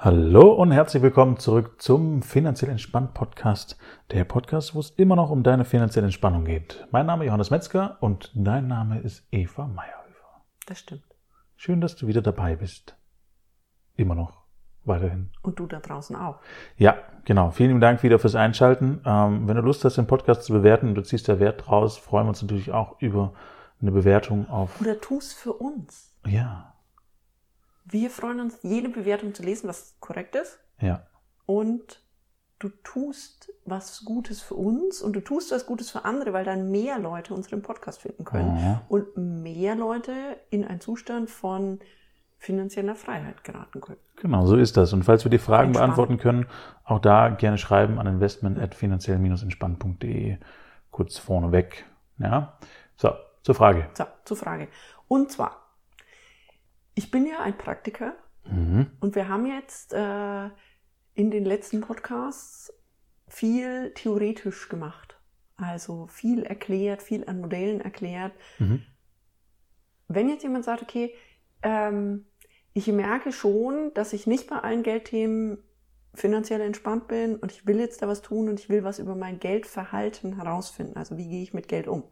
Hallo und herzlich willkommen zurück zum Finanziell Entspannt Podcast, der Podcast, wo es immer noch um deine finanzielle Entspannung geht. Mein Name ist Johannes Metzger und dein Name ist Eva Meyerhöfer. Das stimmt. Schön, dass du wieder dabei bist. Immer noch. Weiterhin. Und du da draußen auch. Ja, genau. Vielen Dank wieder fürs Einschalten. Ähm, wenn du Lust hast, den Podcast zu bewerten und du ziehst da Wert draus, freuen wir uns natürlich auch über eine Bewertung auf. Oder tu's für uns. Ja. Wir freuen uns, jede Bewertung zu lesen, was korrekt ist. Ja. Und du tust was Gutes für uns und du tust was Gutes für andere, weil dann mehr Leute unseren Podcast finden können. Mhm. Und mehr Leute in einen Zustand von finanzieller Freiheit geraten können. Genau, so ist das. Und falls wir die Fragen Entspannt. beantworten können, auch da gerne schreiben an investment.finanziell-entspannt.de. Kurz vorneweg. Ja. So, zur Frage. So, zur Frage. Und zwar, ich bin ja ein Praktiker Mhm. Und wir haben jetzt äh, in den letzten Podcasts viel theoretisch gemacht. Also viel erklärt, viel an Modellen erklärt. Mhm. Wenn jetzt jemand sagt, okay, ähm, ich merke schon, dass ich nicht bei allen Geldthemen finanziell entspannt bin und ich will jetzt da was tun und ich will was über mein Geldverhalten herausfinden. Also wie gehe ich mit Geld um?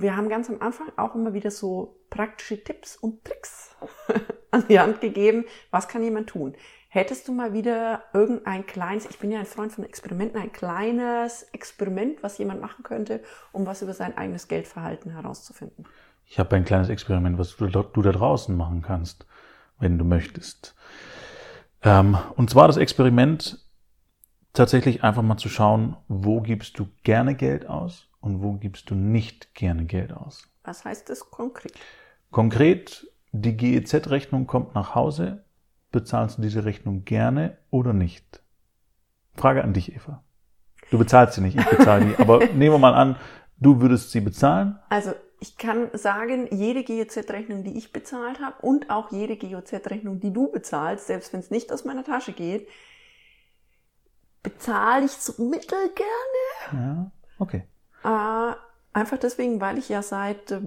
Wir haben ganz am Anfang auch immer wieder so praktische Tipps und Tricks an die Hand gegeben. Was kann jemand tun? Hättest du mal wieder irgendein kleines, ich bin ja ein Freund von Experimenten, ein kleines Experiment, was jemand machen könnte, um was über sein eigenes Geldverhalten herauszufinden? Ich habe ein kleines Experiment, was du, du da draußen machen kannst, wenn du möchtest. Ähm, und zwar das Experiment, tatsächlich einfach mal zu schauen, wo gibst du gerne Geld aus und wo gibst du nicht gerne Geld aus. Was heißt das konkret? Konkret, die GEZ-Rechnung kommt nach Hause. Bezahlst du diese Rechnung gerne oder nicht? Frage an dich, Eva. Du bezahlst sie nicht, ich bezahle die. Aber nehmen wir mal an, du würdest sie bezahlen. Also ich kann sagen, jede GEZ-Rechnung, die ich bezahlt habe und auch jede GEZ-Rechnung, die du bezahlst, selbst wenn es nicht aus meiner Tasche geht, bezahle ich so mittelgerne. Ja, okay. Äh, einfach deswegen, weil ich ja seit äh,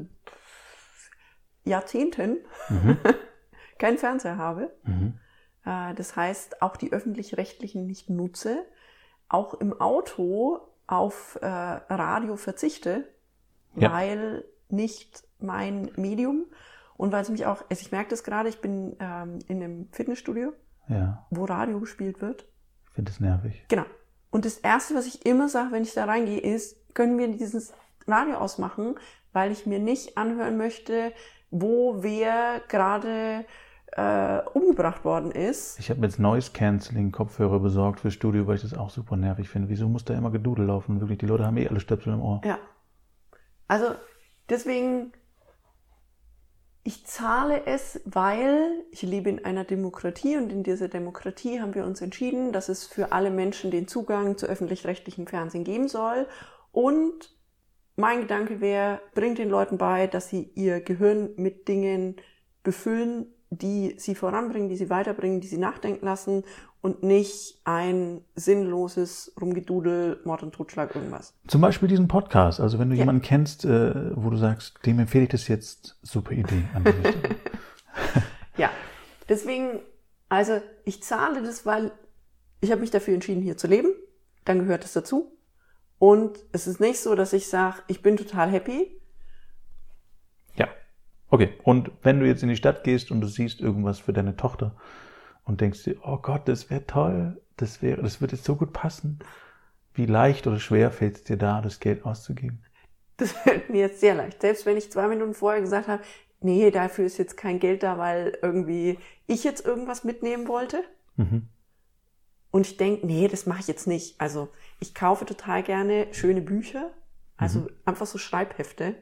Jahrzehnten Mhm. keinen Fernseher habe. Mhm. Äh, das heißt, auch die öffentlich-rechtlichen nicht nutze, auch im Auto auf äh, Radio verzichte, Ja. weil nicht mein Medium und weil es mich auch, also ich merke das gerade, ich bin ähm, in einem Fitnessstudio, Ja, wo Radio gespielt wird. ich finde es nervig. Genau. Und das Erste, was ich immer sage, wenn ich da reingehe, ist, können wir dieses Radio ausmachen, weil ich mir nicht anhören möchte, wo wer gerade äh, umgebracht worden ist. Ich habe mir jetzt Noise Cancelling Kopfhörer besorgt fürs Studio, weil ich das auch super nervig finde. Wieso muss da immer Gedudel laufen? Wirklich, die Leute haben eh alle Stöpsel im Ohr. Ja. Also deswegen, ich zahle es, weil ich lebe in einer Demokratie und in dieser Demokratie haben wir uns entschieden, dass es für alle Menschen den Zugang zu öffentlich-rechtlichem Fernsehen geben soll. Und mein Gedanke wäre, bringt den Leuten bei, dass sie ihr Gehirn mit Dingen befüllen, die sie voranbringen, die sie weiterbringen, die sie nachdenken lassen und nicht ein sinnloses Rumgedudel, Mord und Totschlag, irgendwas. Zum Beispiel diesen Podcast. Also wenn du Ja. jemanden kennst, äh, wo du sagst, dem empfehle ich das jetzt, super Idee. Ja, deswegen, also ich zahle das, weil ich habe mich dafür entschieden, hier zu leben. Dann gehört es dazu. Und es ist nicht so, dass ich sage, ich bin total happy. Ja. Okay. Und wenn du jetzt in die Stadt gehst und du siehst irgendwas für deine Tochter und denkst dir, oh Gott, das wäre toll, das wäre, das wird jetzt so gut passen. Wie leicht oder schwer fällt es dir da, das Geld auszugeben? Das fällt mir jetzt sehr leicht. Selbst wenn ich zwei Minuten vorher gesagt habe, nee, dafür ist jetzt kein Geld da, weil irgendwie ich jetzt irgendwas mitnehmen wollte. Mhm. Und ich denke, nee, das mache ich jetzt nicht. Also ich kaufe total gerne schöne Bücher, also einfach so Schreibhefte.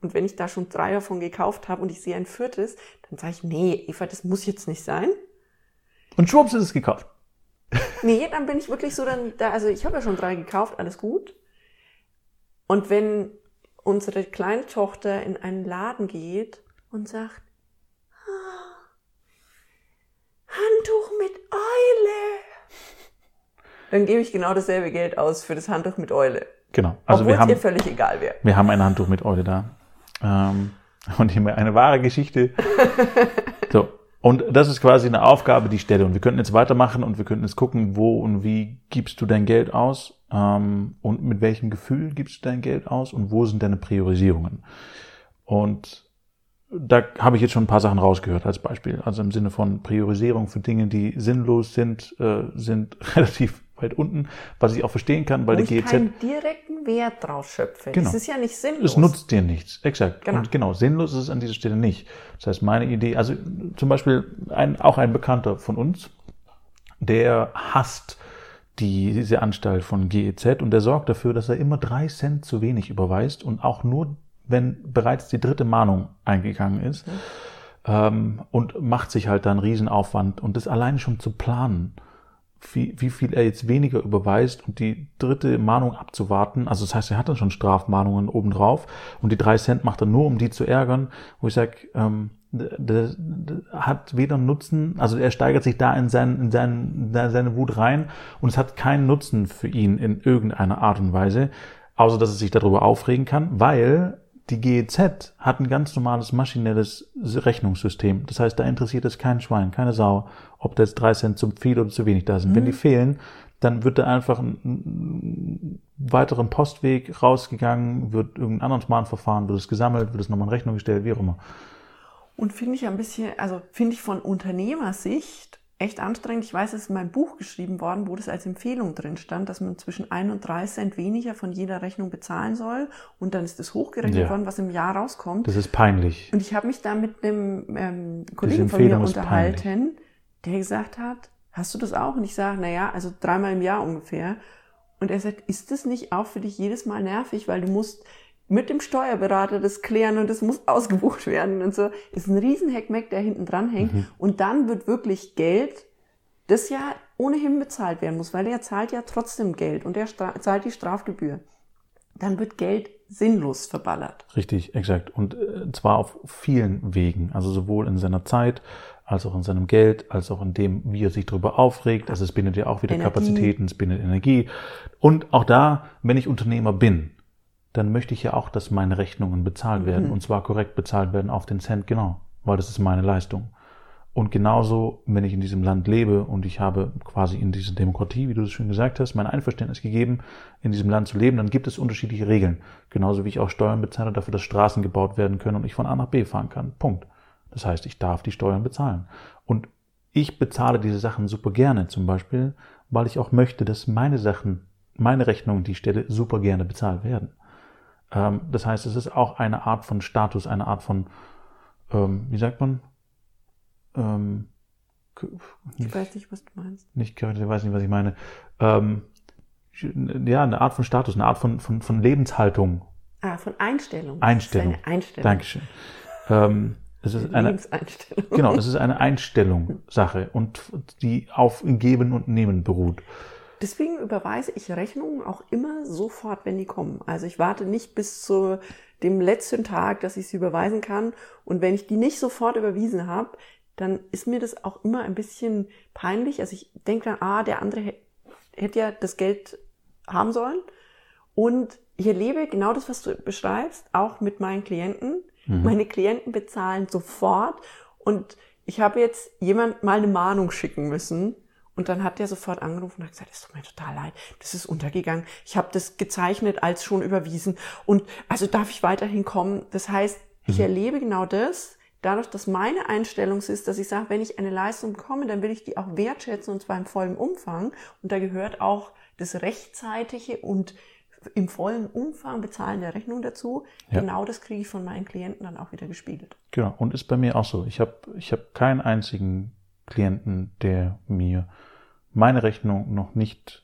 Und wenn ich da schon drei davon gekauft habe und ich sehe ein viertes, dann sage ich, nee, Eva, das muss jetzt nicht sein. Und schwupps ist es gekauft. Nee, dann bin ich wirklich so dann, da, also ich habe ja schon drei gekauft, alles gut. Und wenn unsere kleine Tochter in einen Laden geht und sagt, "Ah, Handtuch mit Eule, dann gebe ich genau dasselbe Geld aus für das Handtuch mit Eule. Genau. Also Obwohl wir es haben, ihr völlig egal wäre. wir haben ein Handtuch mit Eule da. Ähm, und mal eine wahre Geschichte. So. Und das ist quasi eine Aufgabe, die ich stelle. Und wir könnten jetzt weitermachen und wir könnten jetzt gucken, wo und wie gibst du dein Geld aus ähm, und mit welchem Gefühl gibst du dein Geld aus und wo sind deine Priorisierungen. Und da habe ich jetzt schon ein paar Sachen rausgehört als Beispiel. Also im Sinne von Priorisierung für Dinge, die sinnlos sind, äh, sind relativ weit unten, was ich auch verstehen kann, weil Wo die ich GEZ keinen direkten Wert drauf schöpfe. Genau. Das ist ja nicht sinnlos. es nutzt dir nichts. Exakt. Genau. Und genau, sinnlos ist es an dieser Stelle nicht. Das heißt, meine Idee, also zum Beispiel ein, auch ein Bekannter von uns, der hasst die, diese Anstalt von GEZ und der sorgt dafür, dass er immer drei Cent zu wenig überweist und auch nur, wenn bereits die dritte Mahnung eingegangen ist ähm, und macht sich halt da einen Riesenaufwand und das alleine schon zu planen wie, wie viel er jetzt weniger überweist und die dritte Mahnung abzuwarten. Also das heißt, er hat dann schon Strafmahnungen obendrauf und die drei Cent macht er nur, um die zu ärgern, wo ich sage, ähm, der hat weder Nutzen, also er steigert sich da in, sein, in, sein, in seine Wut rein und es hat keinen Nutzen für ihn in irgendeiner Art und Weise, außer dass er sich darüber aufregen kann, weil die GEZ hat ein ganz normales maschinelles Rechnungssystem. Das heißt, da interessiert es kein Schwein, keine Sau, ob da jetzt drei Cent zu viel oder zu wenig da sind. Wenn die fehlen, dann wird da einfach ein, ein weiteren Postweg rausgegangen, wird irgendein anderes Mahnverfahren, wird es gesammelt, wird es nochmal in Rechnung gestellt, wie auch immer. Und finde ich ein bisschen, also finde ich von Unternehmersicht echt anstrengend. Ich weiß, es ist in meinem Buch geschrieben worden, wo das als Empfehlung drin stand, dass man zwischen ein und drei Cent weniger von jeder Rechnung bezahlen soll. Und dann ist das hochgerechnet Ja. worden, was im Jahr rauskommt. Das ist peinlich. Und ich habe mich da mit einem ähm, Kollegen von mir unterhalten, der gesagt hat, hast du das auch? Und ich sage, naja, also dreimal im Jahr ungefähr. Und er sagt, ist das nicht auch für dich jedes Mal nervig, weil du musst mit dem Steuerberater das klären und das muss ausgebucht werden und so. Ist ein riesen Heckmeck, der hinten dran hängt. Mhm. Und dann wird wirklich Geld, das ja ohnehin bezahlt werden muss, weil er zahlt ja trotzdem Geld und er zahlt die Strafgebühr. Dann wird Geld sinnlos verballert. Richtig, exakt. Und äh, zwar auf vielen Wegen. Also sowohl in seiner Zeit, als auch in seinem Geld, als auch in dem, wie er sich darüber aufregt. Also es bindet ja auch wieder Energie. Kapazitäten, es bindet Energie. Und auch da, wenn ich Unternehmer bin, dann möchte ich ja auch, dass meine Rechnungen bezahlt werden. Und zwar korrekt bezahlt werden auf den Cent genau. Weil das ist meine Leistung. Und genauso, wenn ich in diesem Land lebe und ich habe quasi in dieser Demokratie, wie du es schon gesagt hast, mein Einverständnis gegeben, in diesem Land zu leben, dann gibt es unterschiedliche Regeln. Genauso wie ich auch Steuern bezahle dafür, dass Straßen gebaut werden können und ich von A nach B fahren kann. Punkt. Das heißt, ich darf die Steuern bezahlen. Und ich bezahle diese Sachen super gerne, zum Beispiel, weil ich auch möchte, dass meine Sachen, meine Rechnungen, die ich stelle, super gerne bezahlt werden. Ähm, das heißt, es ist auch eine Art von Status, eine Art von, ähm, wie sagt man? Ähm, k- Ich weiß nicht, was du meinst. nicht Charakter, ich weiß nicht, was ich meine. Ähm, ja, eine Art von Status, eine Art von, von, von Lebenshaltung. Ah, von Einstellung. Einstellung. Einstellung. Dankeschön. Ähm, es ist eine, Lebenseinstellung. genau, es ist eine Einstellungssache und die auf Geben und Nehmen beruht. Deswegen überweise ich Rechnungen auch immer sofort, wenn die kommen. Also ich warte nicht bis zu dem letzten Tag, dass ich sie überweisen kann. Und wenn ich die nicht sofort überwiesen habe, dann ist mir das auch immer ein bisschen peinlich. Also ich denke dann, ah, der andere hä- hätte ja das Geld haben sollen. Und ich erlebe genau das, was du beschreibst, auch mit meinen Klienten. Meine Klienten bezahlen sofort. Und ich habe jetzt jemand mal eine Mahnung schicken müssen. Und dann hat der sofort angerufen und hat gesagt, es tut mir total leid, das ist untergegangen. Ich habe das gezeichnet als schon überwiesen. Und also darf ich weiterhin kommen. Das heißt, ich erlebe genau das, dadurch, dass meine Einstellung ist, dass ich sage, wenn ich eine Leistung bekomme, dann will ich die auch wertschätzen und zwar im vollen Umfang. Und da gehört auch das rechtzeitige und im vollen Umfang bezahlen der Rechnung dazu. Ja. Genau das kriege ich von meinen Klienten dann auch wieder gespiegelt. Genau, und ist bei mir auch so. Ich habe ich hab keinen einzigen Klienten, der mir meine Rechnung noch nicht,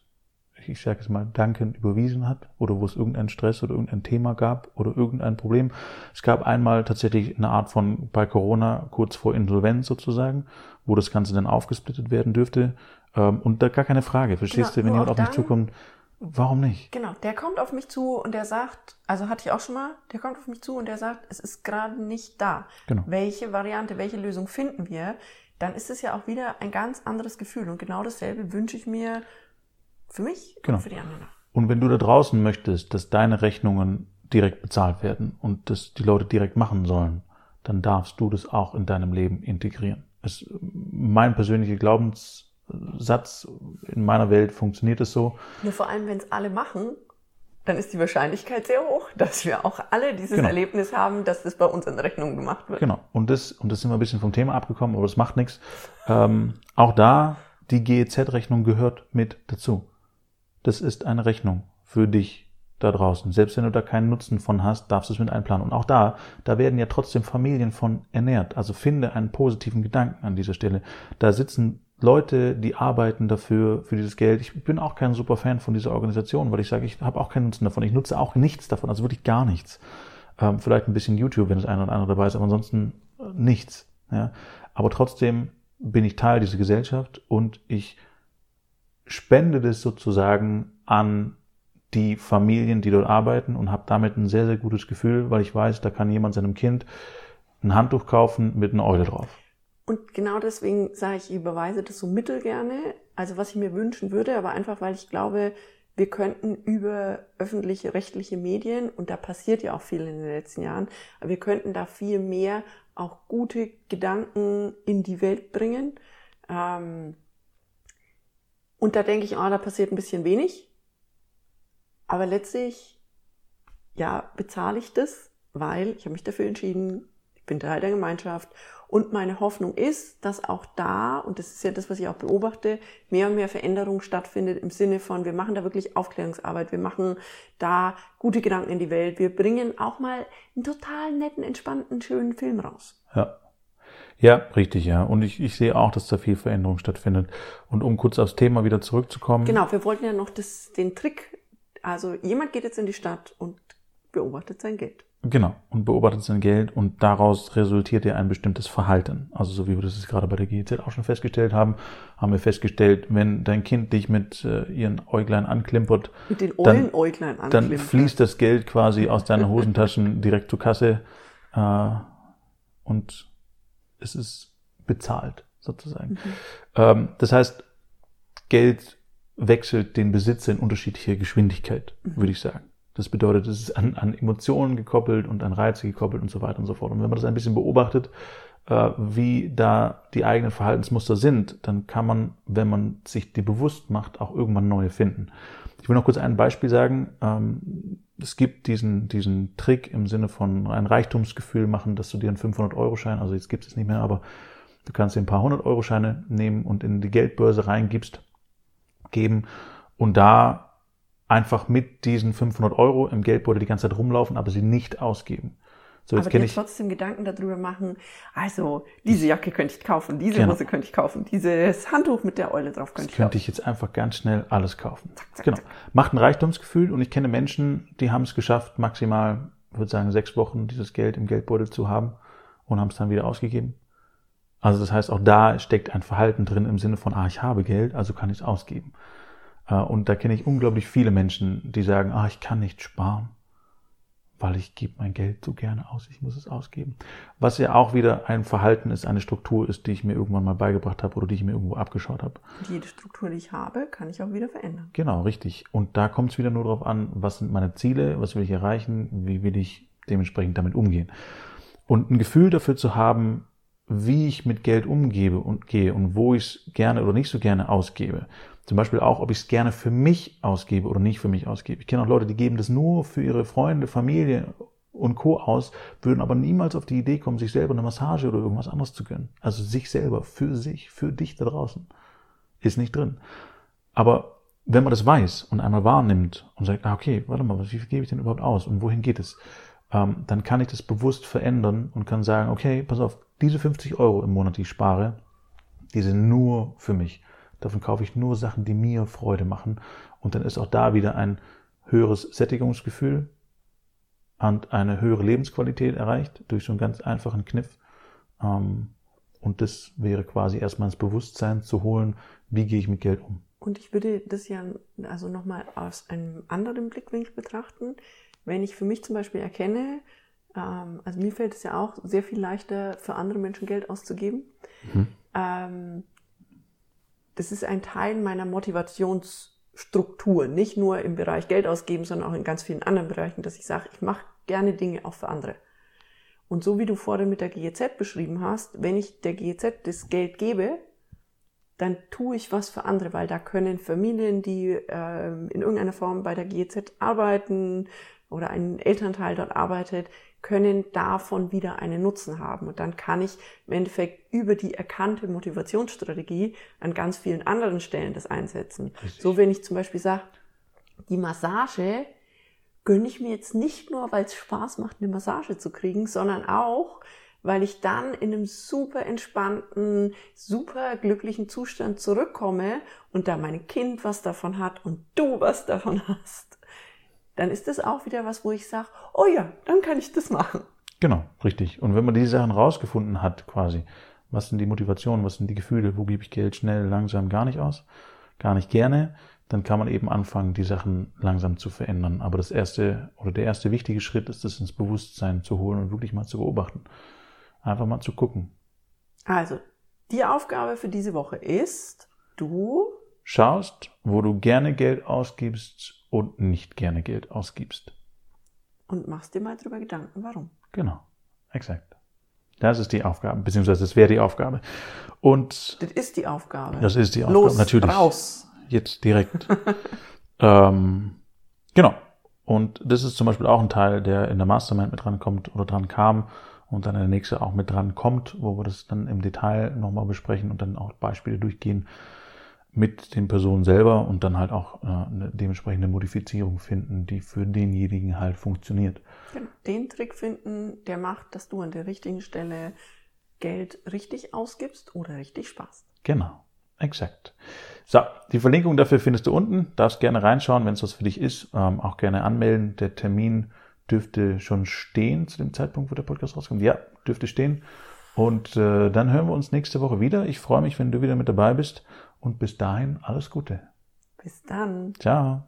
ich sage es mal, dankend überwiesen hat oder wo es irgendeinen Stress oder irgendein Thema gab oder irgendein Problem. Es gab einmal tatsächlich eine Art von bei Corona kurz vor Insolvenz sozusagen, wo das Ganze dann aufgesplittet werden dürfte. Ähm, Und da gar keine Frage. Verstehst Genau, du, wenn jemand auf mich zukommt, warum nicht? Genau, der kommt auf mich zu und der sagt, also hatte ich auch schon mal, der kommt auf mich zu und der sagt, es ist gerade nicht da. Genau. Welche Variante, welche Lösung finden wir? Dann ist es ja auch wieder ein ganz anderes Gefühl und genau dasselbe wünsche ich mir für mich Genau. und für die anderen. Und wenn du da draußen möchtest, dass deine Rechnungen direkt bezahlt werden und das die Leute direkt machen sollen, dann darfst du das auch in deinem Leben integrieren. ist mein persönlicher Glaubenssatz. In meiner Welt funktioniert es so. Nur vor allem, wenn es alle machen, dann ist die Wahrscheinlichkeit sehr hoch, dass wir auch alle dieses genau. Erlebnis haben, dass das bei uns in Rechnung gemacht wird. Genau. Und das, und das sind wir ein bisschen vom Thema abgekommen, aber das macht nichts. Ähm, auch da, die GEZ-Rechnung gehört mit dazu. Das ist eine Rechnung für dich da draußen. Selbst wenn du da keinen Nutzen von hast, darfst du es mit einplanen. Und auch da, da werden ja trotzdem Familien von ernährt. Also finde einen positiven Gedanken an dieser Stelle. Da sitzen Leute, die arbeiten dafür, für dieses Geld. Ich bin auch kein super Fan von dieser Organisation, weil ich sage, ich habe auch keinen Nutzen davon. Ich nutze auch nichts davon, also wirklich gar nichts. Ähm, vielleicht ein bisschen YouTube, wenn das eine oder andere dabei ist, aber ansonsten äh, nichts. Ja? Aber trotzdem bin ich Teil dieser Gesellschaft und ich spende das sozusagen an die Familien, die dort arbeiten und habe damit ein sehr, sehr gutes Gefühl, weil ich weiß, da kann jemand seinem Kind ein Handtuch kaufen mit einer Eule drauf. Und genau deswegen sage ich, ich überweise das so mittel gerne. Also was ich mir wünschen würde, aber einfach, weil ich glaube, wir könnten über öffentliche, rechtliche Medien, und da passiert ja auch viel in den letzten Jahren, wir könnten da viel mehr auch gute Gedanken in die Welt bringen. Ähm, und da denke ich, oh, da passiert ein bisschen wenig. Aber letztlich, ja, bezahle ich das, weil ich habe mich dafür entschieden, ich bin Teil der Gemeinschaft und meine Hoffnung ist, dass auch da, und das ist ja das, was ich auch beobachte, mehr und mehr Veränderung stattfindet im Sinne von, wir machen da wirklich Aufklärungsarbeit, wir machen da gute Gedanken in die Welt, wir bringen auch mal einen total netten, entspannten, schönen Film raus. Ja. Ja, richtig, ja. Und ich, ich sehe auch, dass da viel Veränderung stattfindet. Und um kurz aufs Thema wieder zurückzukommen. Genau, wir wollten ja noch das, den Trick, also jemand geht jetzt in die Stadt und beobachtet sein Geld. Genau, und beobachtet sein Geld und daraus resultiert ja ein bestimmtes Verhalten. Also so wie wir das jetzt gerade bei der GEZ auch schon festgestellt haben, haben wir festgestellt, wenn dein Kind dich mit äh, ihren Äuglein anklimpert, mit den Eulen Äuglein dann fließt das Geld quasi aus deinen Hosentaschen direkt zur Kasse äh, und es ist bezahlt sozusagen. Mhm. Ähm, das heißt, Geld wechselt den Besitzer in unterschiedlicher Geschwindigkeit, mhm. würde ich sagen. Das bedeutet, es ist an, an Emotionen gekoppelt und an Reize gekoppelt und so weiter und so fort. Und wenn man das ein bisschen beobachtet, äh, wie da die eigenen Verhaltensmuster sind, dann kann man, wenn man sich die bewusst macht, auch irgendwann neue finden. Ich will noch kurz ein Beispiel sagen. Ähm, es gibt diesen, diesen Trick im Sinne von ein Reichtumsgefühl machen, dass du dir einen 500-Euro-Schein, also jetzt gibt es nicht mehr, aber du kannst dir ein paar 100-Euro-Scheine nehmen und in die Geldbörse reingibst, geben und da einfach mit diesen 500 Euro im Geldbeutel die ganze Zeit rumlaufen, aber sie nicht ausgeben. So, jetzt aber dir ich trotzdem Gedanken darüber machen, also diese Jacke könnte ich kaufen, diese genau. Hose könnte ich kaufen, dieses Handtuch mit der Eule drauf könnte das ich könnte ich jetzt einfach ganz schnell alles kaufen. Zack, zack, genau. Zack. Macht ein Reichtumsgefühl und ich kenne Menschen, die haben es geschafft, maximal, ich würde sagen, sechs Wochen dieses Geld im Geldbeutel zu haben und haben es dann wieder ausgegeben. Also das heißt, auch da steckt ein Verhalten drin im Sinne von, ah, ich habe Geld, also kann ich es ausgeben. Äh, und da kenne ich unglaublich viele Menschen, die sagen, ah, ich kann nicht sparen, weil ich gebe mein Geld so gerne aus, ich muss es ausgeben. Was ja auch wieder ein Verhalten ist, eine Struktur ist, die ich mir irgendwann mal beigebracht habe oder die ich mir irgendwo abgeschaut habe. Jede Struktur, die ich habe, kann ich auch wieder verändern. Genau, richtig. Und da kommt es wieder nur darauf an, was sind meine Ziele, was will ich erreichen, wie will ich dementsprechend damit umgehen. Und ein Gefühl dafür zu haben, wie ich mit Geld umgebe und gehe und wo ich es gerne oder nicht so gerne ausgebe. Zum Beispiel auch, ob ich es gerne für mich ausgebe oder nicht für mich ausgebe. Ich kenne auch Leute, die geben das nur für ihre Freunde, Familie und Co. aus, würden aber niemals auf die Idee kommen, sich selber eine Massage oder irgendwas anderes zu gönnen. Also sich selber, für sich, für dich da draußen. Ist nicht drin. Aber wenn man das weiß und einmal wahrnimmt und sagt, ah, okay, warte mal, wie viel gebe ich denn überhaupt aus und wohin geht es? Ähm, dann kann ich das bewusst verändern und kann sagen, okay, pass auf, diese 50 Euro im Monat, die ich spare, die sind nur für mich. Davon kaufe ich nur Sachen, die mir Freude machen. Und dann ist auch da wieder ein höheres Sättigungsgefühl und eine höhere Lebensqualität erreicht durch so einen ganz einfachen Kniff. Ähm, und das wäre quasi erstmal ins Bewusstsein zu holen, wie gehe ich mit Geld um. Und ich würde das ja also nochmal aus einem anderen Blickwinkel betrachten. Wenn ich für mich zum Beispiel erkenne, ähm, also mir fällt es ja auch sehr viel leichter, für andere Menschen Geld auszugeben. Mhm. Ähm, das ist ein Teil meiner Motivationsstruktur, nicht nur im Bereich Geld ausgeben, sondern auch in ganz vielen anderen Bereichen, dass ich sage, ich mache gerne Dinge auch für andere. Und so wie du vorhin mit der GEZ beschrieben hast, wenn ich der GEZ das Geld gebe, dann tue ich was für andere, weil da können Familien, die äh, in irgendeiner Form bei der GEZ arbeiten oder ein Elternteil dort arbeitet, können davon wieder einen Nutzen haben. Und dann kann ich im Endeffekt über die erkannte Motivationsstrategie an ganz vielen anderen Stellen das einsetzen. Richtig. So wenn ich zum Beispiel sage, die Massage gönne ich mir jetzt nicht nur, weil es Spaß macht, eine Massage zu kriegen, sondern auch, weil ich dann in einem super entspannten, super glücklichen Zustand zurückkomme und da mein Kind was davon hat und du was davon hast, dann ist das auch wieder was, wo ich sage, oh ja, dann kann ich das machen. Genau, richtig. Und wenn man diese Sachen rausgefunden hat, quasi, was sind die Motivationen, was sind die Gefühle, wo gebe ich Geld schnell, langsam, gar nicht aus, gar nicht gerne, dann kann man eben anfangen, die Sachen langsam zu verändern. Aber das erste oder der erste wichtige Schritt ist, das ins Bewusstsein zu holen und wirklich mal zu beobachten. Einfach mal zu gucken. Also, die Aufgabe für diese Woche ist, du schaust, wo du gerne Geld ausgibst und nicht gerne Geld ausgibst. Und machst dir mal drüber Gedanken, warum. Genau, exakt. Das ist die Aufgabe, beziehungsweise das wäre die Aufgabe. Und das ist die Aufgabe. Das ist die Aufgabe, Los, natürlich. Raus. Jetzt direkt. ähm, genau. Und das ist zum Beispiel auch ein Teil, der in der Mastermind mit dran kommt oder dran kam und dann der nächste auch mit dran kommt, wo wir das dann im Detail nochmal besprechen und dann auch Beispiele durchgehen mit den Personen selber und dann halt auch äh, eine dementsprechende Modifizierung finden, die für denjenigen halt funktioniert. Den Trick finden, der macht, dass du an der richtigen Stelle Geld richtig ausgibst oder richtig sparst. Genau, exakt. So, die Verlinkung dafür findest du unten. Darfst gerne reinschauen, wenn es was für dich ist. Ähm, auch gerne anmelden. Der Termin dürfte schon stehen zu dem Zeitpunkt, wo der Podcast rauskommt. Ja, dürfte stehen. Und äh, dann hören wir uns nächste Woche wieder. Ich freue mich, wenn du wieder mit dabei bist. Und bis dahin alles Gute. Bis dann. Ciao.